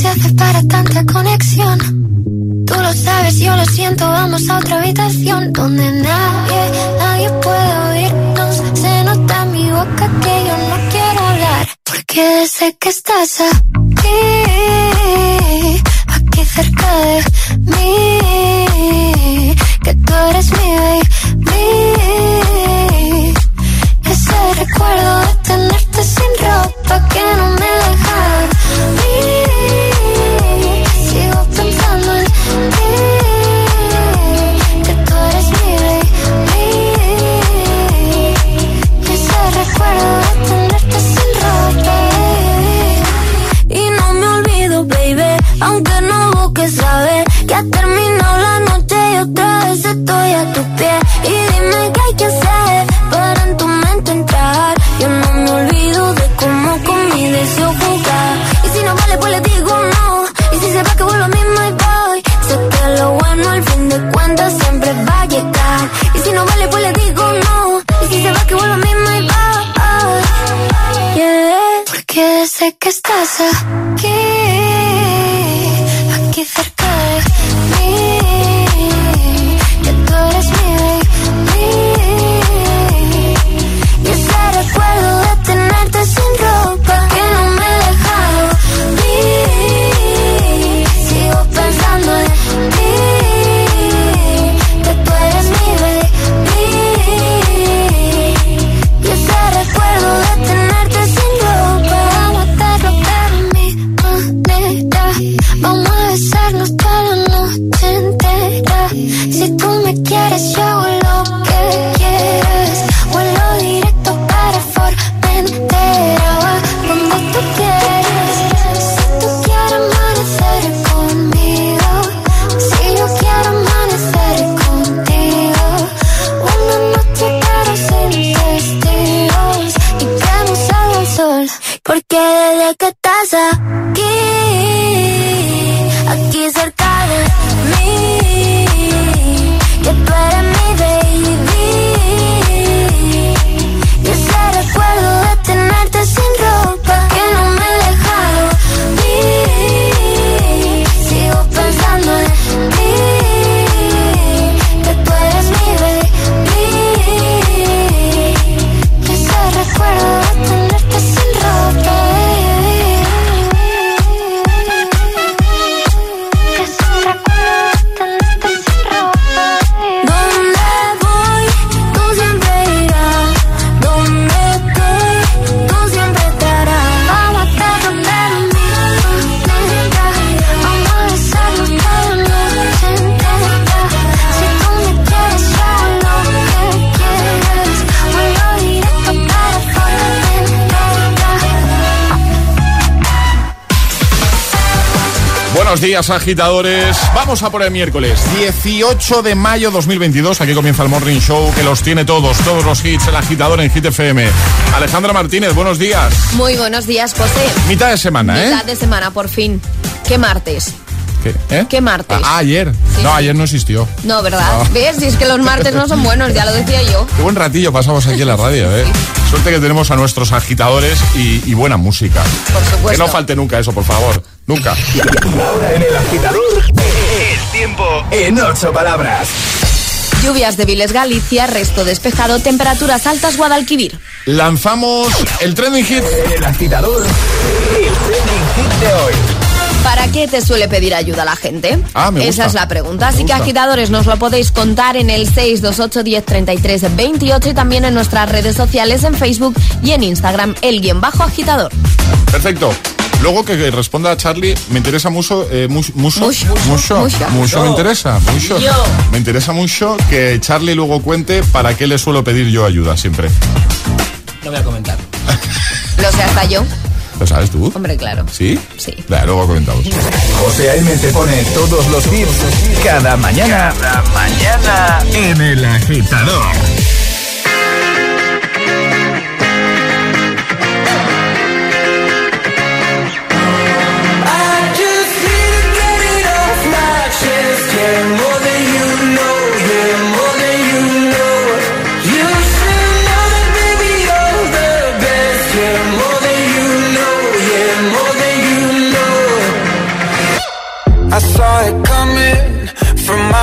Se hace para tanta conexión? Tú lo sabes, yo lo siento, vamos a otra habitación donde nadie, nadie puede oírnos. Se nota en mi boca que yo no quiero hablar, porque sé que estás aquí, aquí cerca de mí, que tú eres mi Buenos días, agitadores. Vamos a por el miércoles 18 de mayo 2022. Aquí comienza el Morning Show que los tiene todos, todos los hits, el agitador en Hit FM. Alejandra Martínez, buenos días. Muy buenos días, José. Mitad de semana, ¿eh? Mitad de semana, por fin. ¿Qué martes? ¿Qué, eh? ¿Qué martes? Ah, ayer. Sí, no, ayer no existió. No, ¿verdad? No. ¿Ves? Si es que los martes no son buenos, ya lo decía yo. Qué buen ratillo pasamos aquí en la radio, ¿eh? Suerte que tenemos a nuestros agitadores y, y buena música. Por Que supuesto. no falte nunca eso, por favor. Nunca. Y ahora en el agitador, el tiempo en ocho palabras. Lluvias débiles Galicia, resto despejado, temperaturas altas Guadalquivir. Lanzamos el trending hit. El agitador, el trending hit de hoy. ¿Para qué te suele pedir ayuda la gente? Ah, me gusta. Esa es la pregunta. Así que agitadores nos lo podéis contar en el 628 10 33 28 y también en nuestras redes sociales en Facebook y en Instagram, el guion bajo agitador. Perfecto. Luego que responda a Charlie, me interesa mucho, eh, mucho, mucho, Mucho. mucho, Mucho. mucho me interesa, mucho. Me interesa mucho que Charlie luego cuente para qué le suelo pedir yo ayuda siempre. No voy a comentar. Lo sé hasta yo. ¿Lo sabes tú? Hombre, claro. ¿Sí? Sí. Vale, luego comentamos. José A.M. te pone todos los hits cada mañana. Cada mañana en el agitador.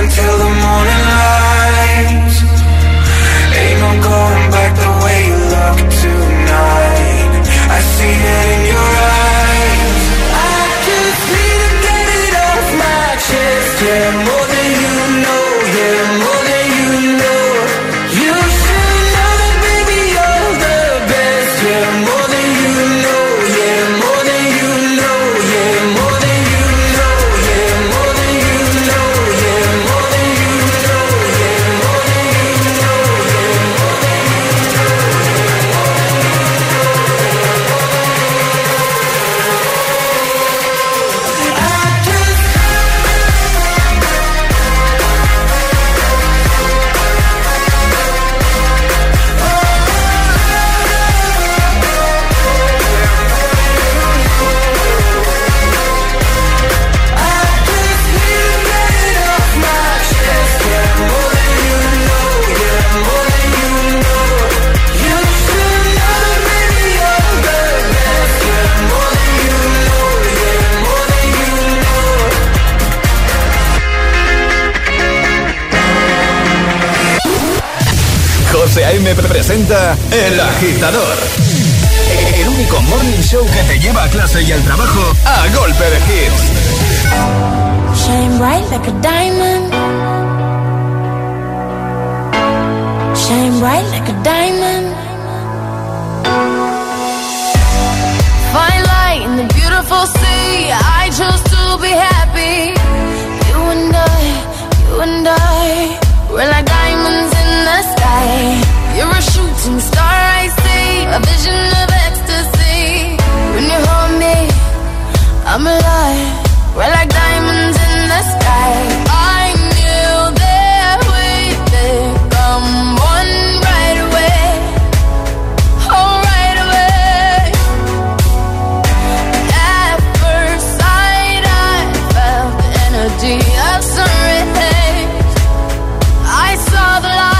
Until the morning melody of sunrise. I saw the light.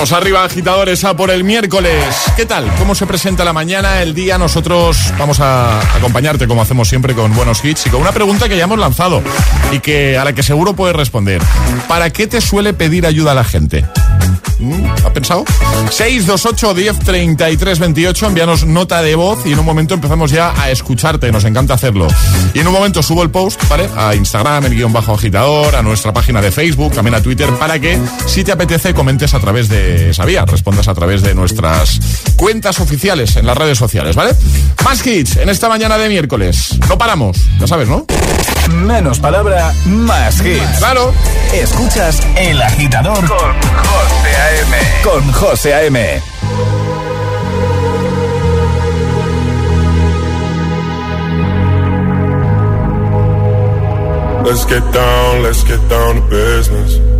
Arriba, agitadores, a por el miércoles. ¿Qué tal? ¿Cómo se presenta la mañana, el día? Nosotros vamos a acompañarte, como hacemos siempre, con buenos hits y con una pregunta que ya hemos lanzado y que a la que seguro puedes responder. ¿Para qué te suele pedir ayuda la gente? ¿Mm? ¿Has pensado? 628 10 33 28, envíanos nota de voz y en un momento empezamos ya a escucharte, nos encanta hacerlo. Y en un momento subo el post, ¿vale? A Instagram, el guion bajo agitador, a nuestra página de Facebook, también a Twitter, para que si te apetece comentes a través de esa vía, respondas a través de nuestras cuentas oficiales en las redes sociales, ¿vale? Más hits en esta mañana de miércoles. No paramos, ya sabes, ¿no? Menos palabra, más hits. Claro. Escuchas El Agitador con José A.M. Con José A.M. Let's get down, let's get down to business.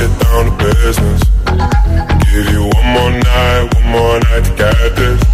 Get down to business. Give you one more night, one more night to get this.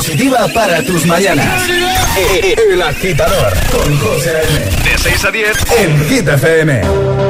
Positiva para tus mañanas. El agitador con José M. De 6 a 10 en Hit FM.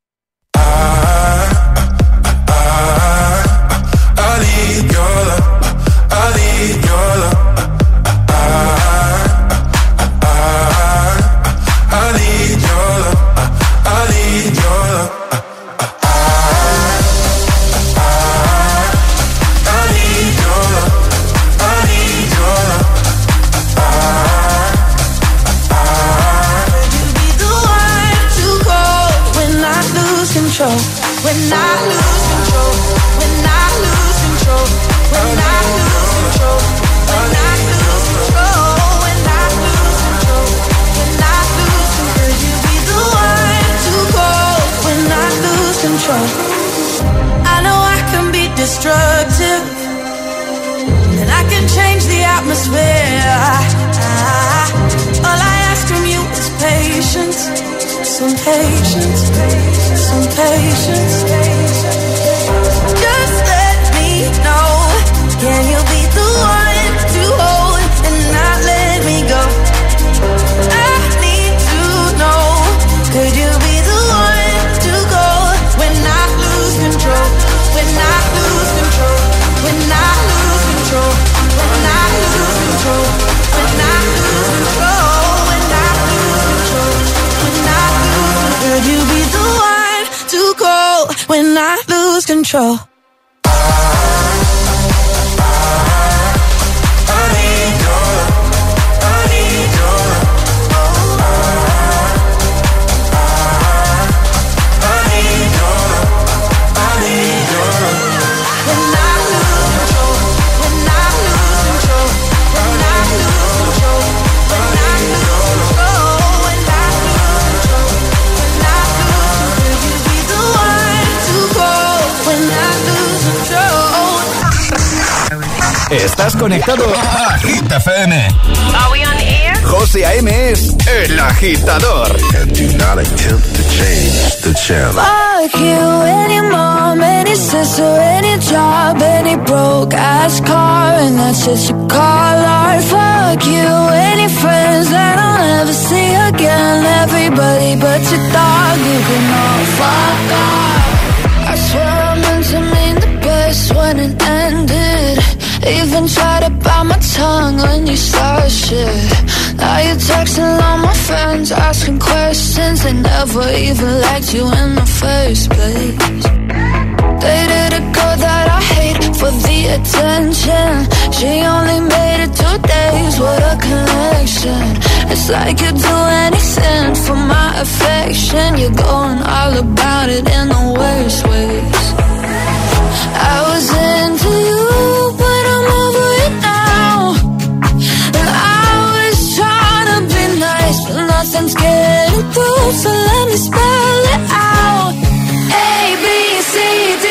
control? I know I can be destructive. And I can change the atmosphere. All I ask from you is patience. Some patience. Some patience. Just let me know. Can you be control? Estás conectado a Hit FM. Are we on air? José A.M. es el agitador. And do not attempt to change the channel. Fuck you, any mom, any sister, any job, any broke ass car, and that's just you call art. Fuck you, any friends that I'll never see again. Everybody but your dog, you can all fuck off. I swear I meant to mean the best when it ended. Even tried to bite my tongue when you started shit. Now you're texting all my friends, asking questions. They never even liked you in the first place. Dated a girl that I hate for the attention. She only made it two days, what a connection. It's like you'd do anything for my affection. You're going all about it in the worst ways. I was into you, So let me spell it out. A B C D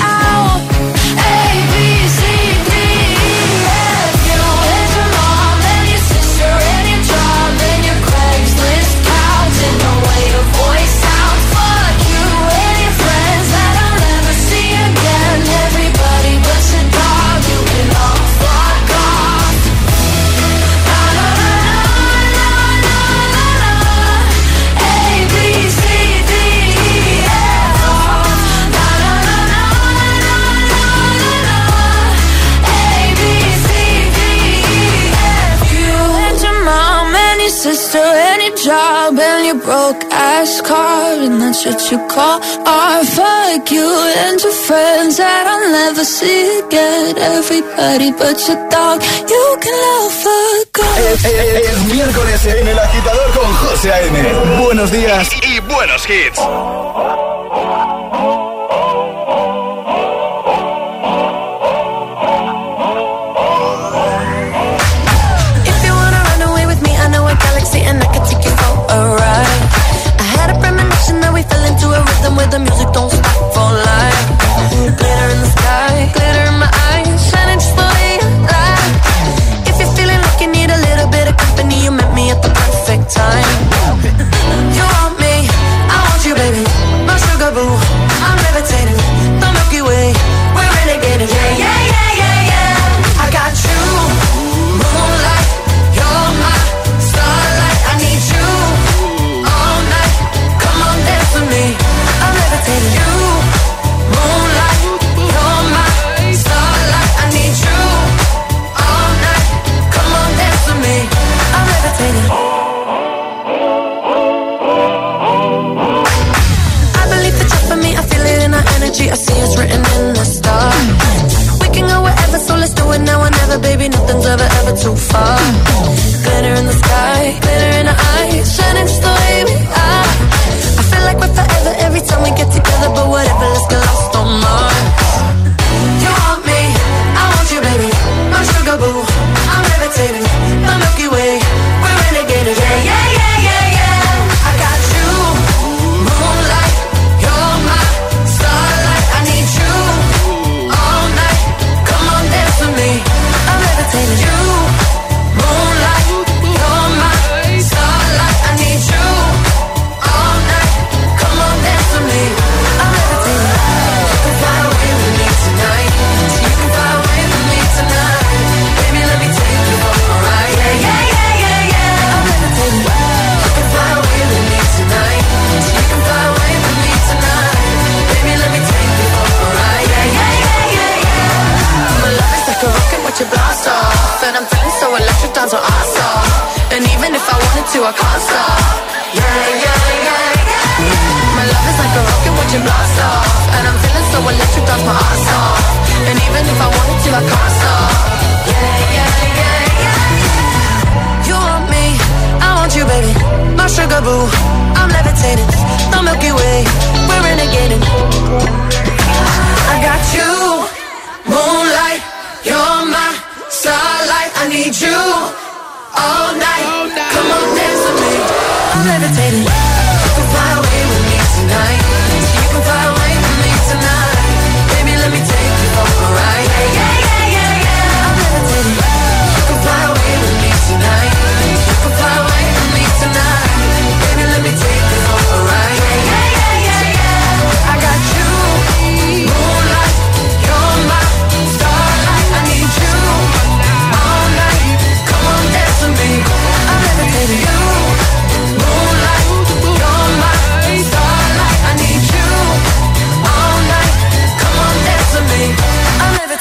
that's what you call you friends that I'll never see again. Everybody but you can. Es, miércoles en El Agitador con José A.M. Buenos días y buenos hits. the music so far. Glitter in the sky, glitter in the eyes, shining just the way we are. I feel like we're forever every time we get together, but whatever, let's get lost on Mars.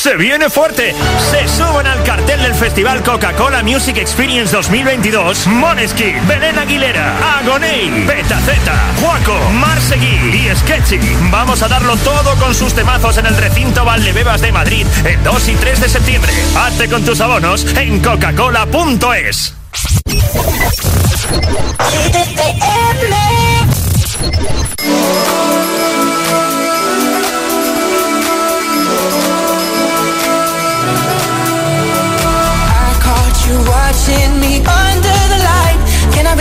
se viene fuerte. Se suben al cartel del Festival Coca-Cola Music Experience 2022 Moneski, Belén Aguilera, Agoney, Petaceta, Juaco, Marseguí y Sketchy. Vamos a darlo todo con sus temazos en el recinto Valdebebas de Madrid el 2 y 3 de septiembre. Hazte con tus abonos en coca-cola.es. you watching me under the light? Can I?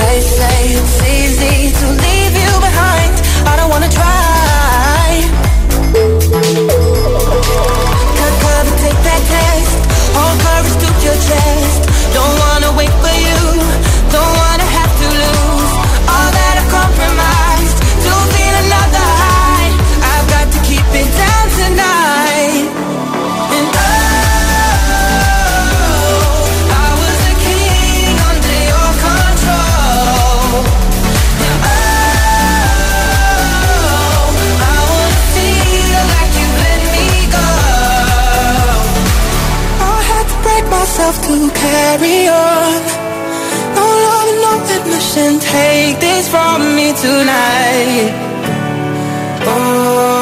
They say it's easy to leave you behind. I don't wanna try. Cut cover, take that test. Courage to your chest. Don't wanna wait for you. Don't myself to carry on. No love, no admission. Take this from me tonight. Oh,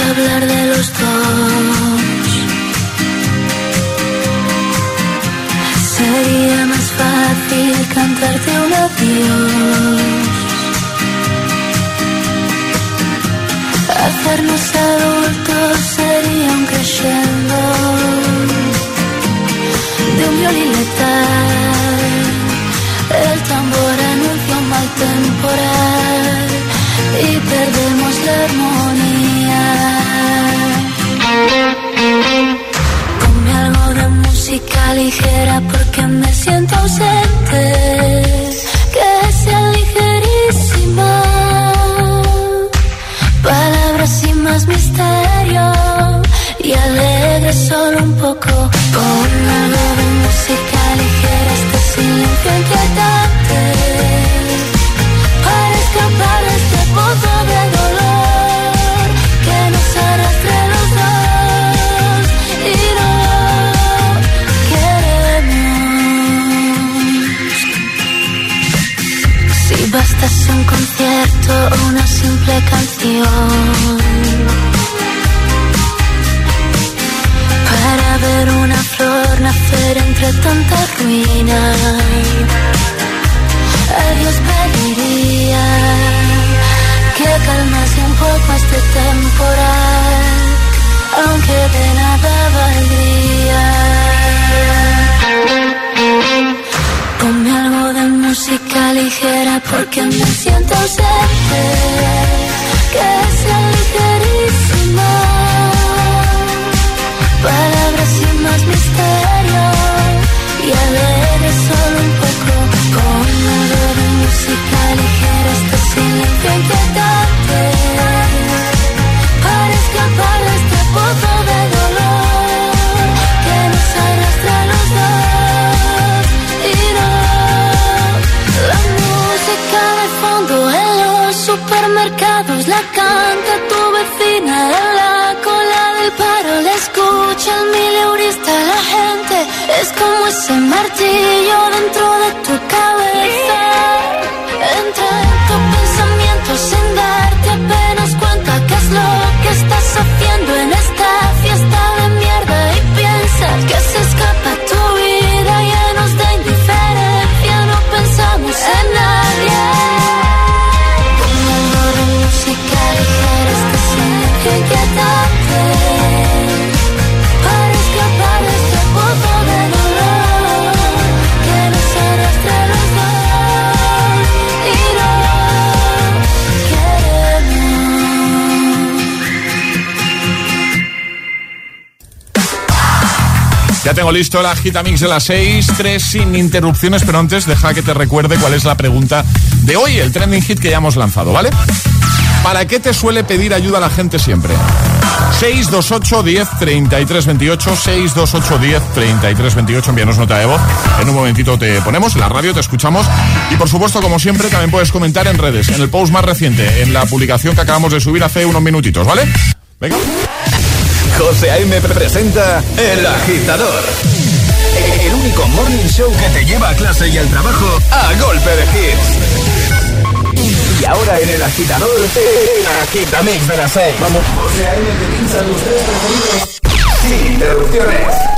hablar de los dos, sería más fácil cantarte un adiós. Hacernos adultos sería un crescendo de un violín letal. El tambor anuncia un mal temporal y perdemos la armonía. Ligera porque me siento ausente. Una simple canción para ver una flor nacer entre tanta ruina. A Dios pediría que calmase un poco este temporal, aunque de nada valdría. Ligera porque me siento ausente, que sea ligerísima. Palabras sin más misterio y alegre solo ese martillo listo la Gitamix de las 6, 3 sin interrupciones, pero antes deja que te recuerde cuál es la pregunta de hoy, el trending hit que ya hemos lanzado, ¿vale? ¿Para qué te suele pedir ayuda la gente siempre? 628 10 33 28 628 10 33 28 envíanos nota de voz en un momentito te ponemos la radio te escuchamos y por supuesto como siempre también puedes comentar en redes en el post más reciente en la publicación que acabamos de subir hace unos minutitos ¿vale? venga José A.M. presenta El Agitador el único morning show que te lleva a clase y al trabajo a golpe de hits y ahora en el agitador, el agitamix de las 6. Vamos. José A.M. te pinza los tres preferidos sin interrupciones.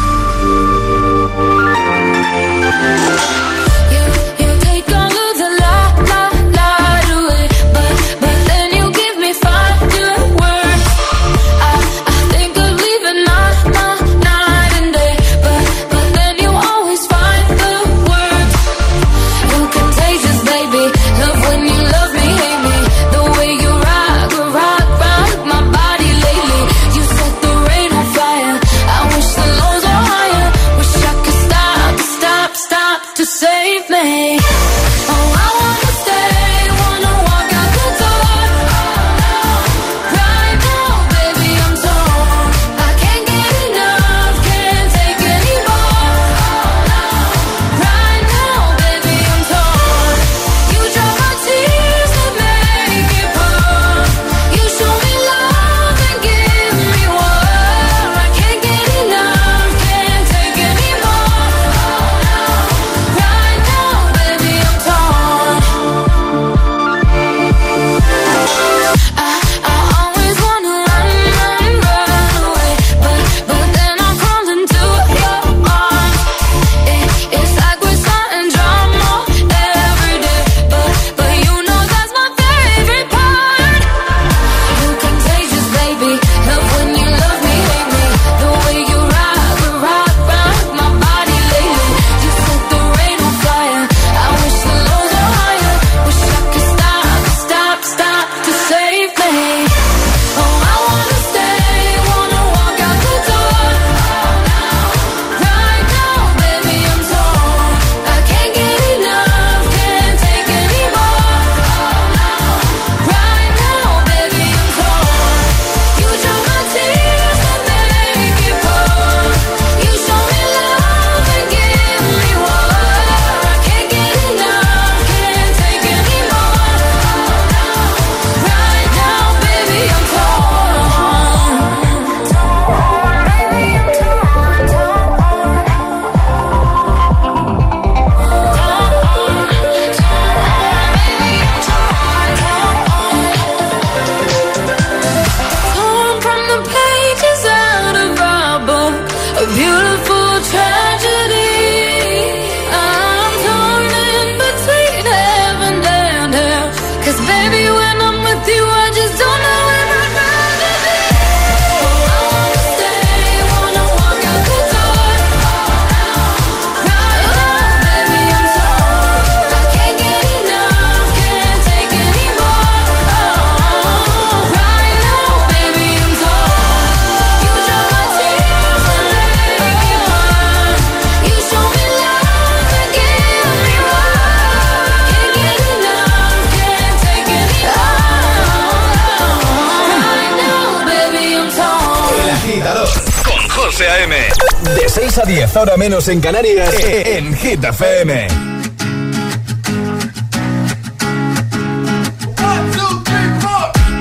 6 a 10, ahora menos en Canarias, en Hit FM.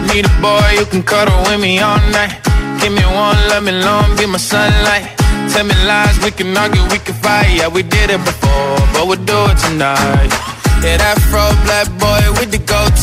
Need a boy you can cuddle with me all night. Give me one, let me long, be my sunlight. Tell me lies, we can argue, we can fight. Yeah, we did it before, but we'll do it tonight. Yeah, that fro black boy with the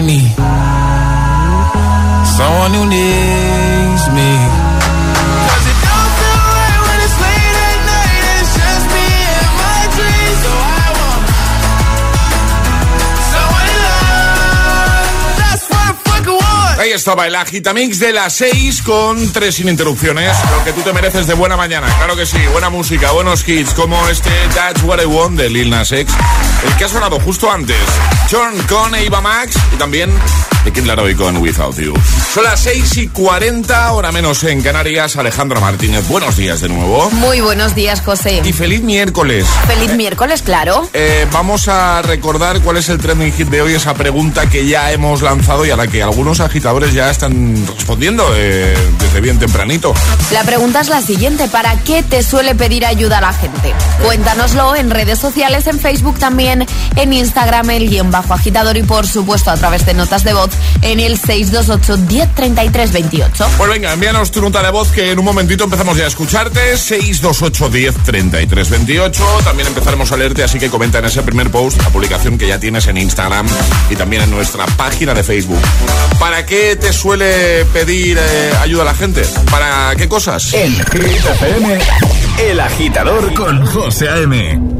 I need someone who needs Ahí estaba el agitamix de las 6 con tres ininterrupciones. Lo que tú te mereces de buena mañana. Claro que sí, buena música, buenos hits como este That's What I Want de Lil Nas X. El que ha sonado justo antes. John con Eva Max y también de Kid Laroi con Without You. Son las 6 y 40, hora menos en Canarias. Alejandra Martínez, buenos días de nuevo. Muy buenos días, José. Y feliz miércoles. Feliz miércoles, claro. Eh, vamos a recordar cuál es el trending hit de hoy, esa pregunta que ya hemos lanzado y a la que algunos agitadores ya están respondiendo eh, desde bien tempranito. La pregunta es la siguiente, ¿para qué te suele pedir ayuda la gente? Cuéntanoslo en redes sociales, en Facebook también, en Instagram, el guion bajo agitador y por supuesto a través de notas de voz en el 628 1033 28. Pues venga, envíanos tu nota de voz que en un momentito empezamos ya a escucharte. 628 10 33 28. También empezaremos a leerte, así que comenta en ese primer post la publicación que ya tienes en Instagram y también en nuestra página de Facebook. ¿Para qué te suele pedir eh, ayuda la gente? ¿Para qué cosas? En Hit FM, El Agitador con José A.M.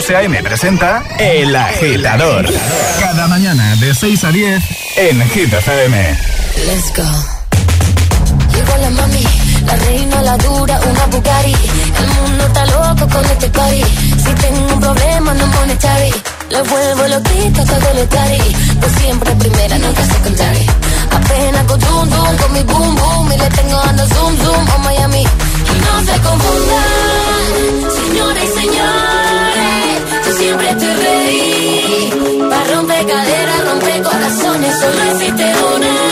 José A.M. presenta El Agitador. Cada mañana de 6 a 10 en Hit FM. Let's go. Llegó la mami, la reina, la dura, una Bugatti. El mundo está loco con este party. Si tengo un problema, no monetary. Le vuelvo loquita todo lo tari. Pues siempre primera, nunca secondary. Apenas con zoom zoom, con mi boom boom. Y le tengo dando zoom zoom a Miami. Y no se confundan, señores y señores. Siempre estoy ready. Para romper caderas, romper corazones. Solo existe una.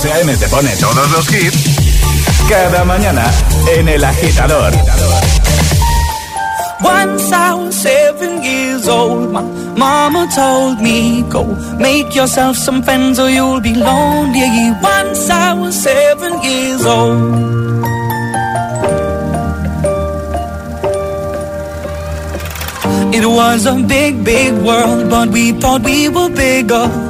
José A.M. te pone todos los hits cada mañana en El Agitador. Once I was seven years old, my mama told me, Go make yourself some friends or you'll be lonely. Once I was seven years old. It was a big, big world, but we thought we were bigger.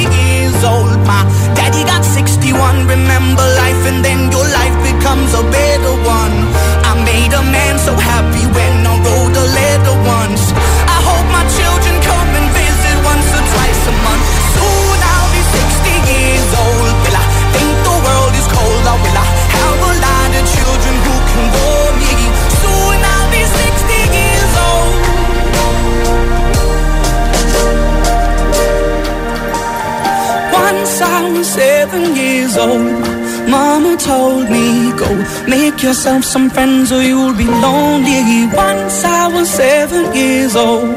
My got 61. Remember life, and then your life becomes a better one. I made a man so happy when I wrote a letter once. Seven years old. Mama told me, go make yourself some friends or you'll be lonely. Once I was seven years old.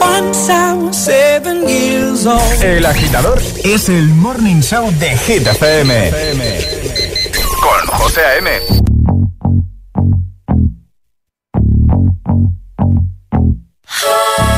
Once I was seven years old. El agitador es el morning show de Hit FM. Con José A.M. For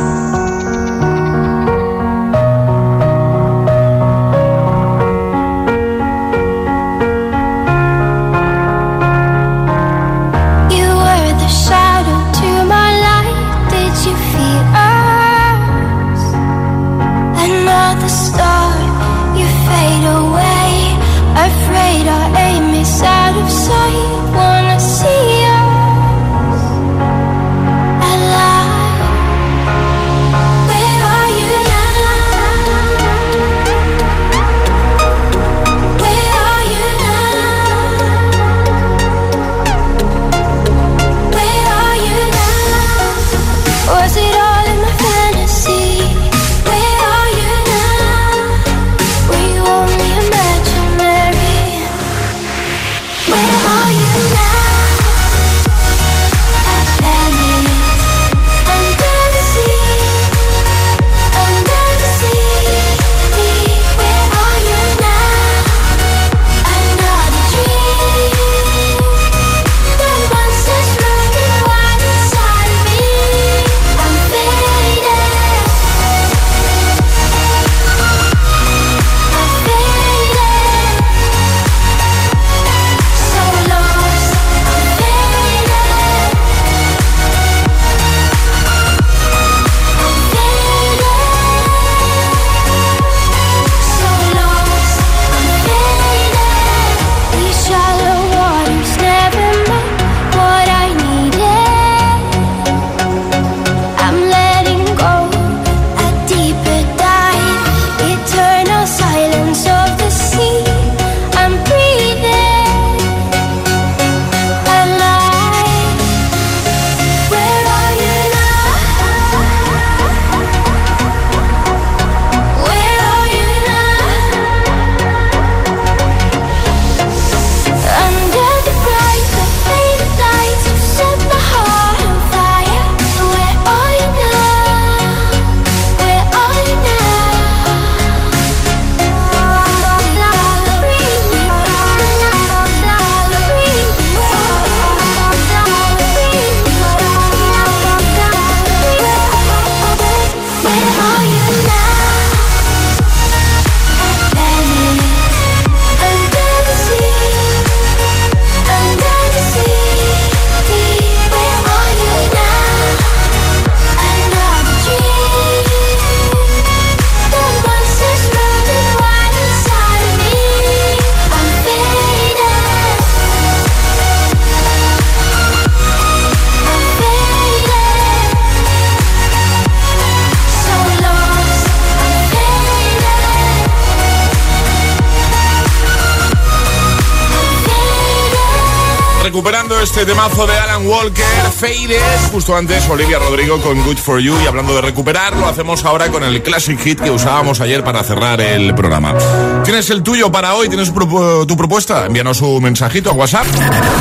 Temazo de Alan Walker, Faded. Justo antes, Olivia Rodrigo con Good For You. Y hablando de recuperar, lo hacemos ahora con el Classic Hit que usábamos ayer para cerrar el programa. ¿Tienes el tuyo para hoy? ¿Tienes tu propuesta? Envíanos un mensajito a WhatsApp.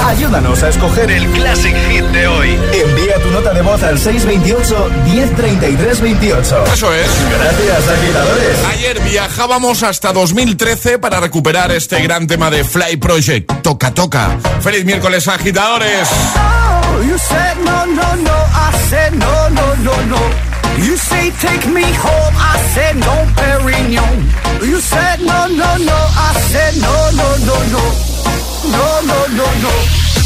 Ayúdanos a escoger el Classic Hit de hoy. Nota de voz al 628 1033 28. Eso es. Gracias, agitadores. Ayer viajábamos hasta 2013 para recuperar este gran tema de Fly Project. Toca, toca. Feliz miércoles, agitadores. Oh, you said no, no, no. I said no, no, no, no. You say take me home. I said no, Perignon. You said no, no, no. I said no, no, no, no. No, no, no, no.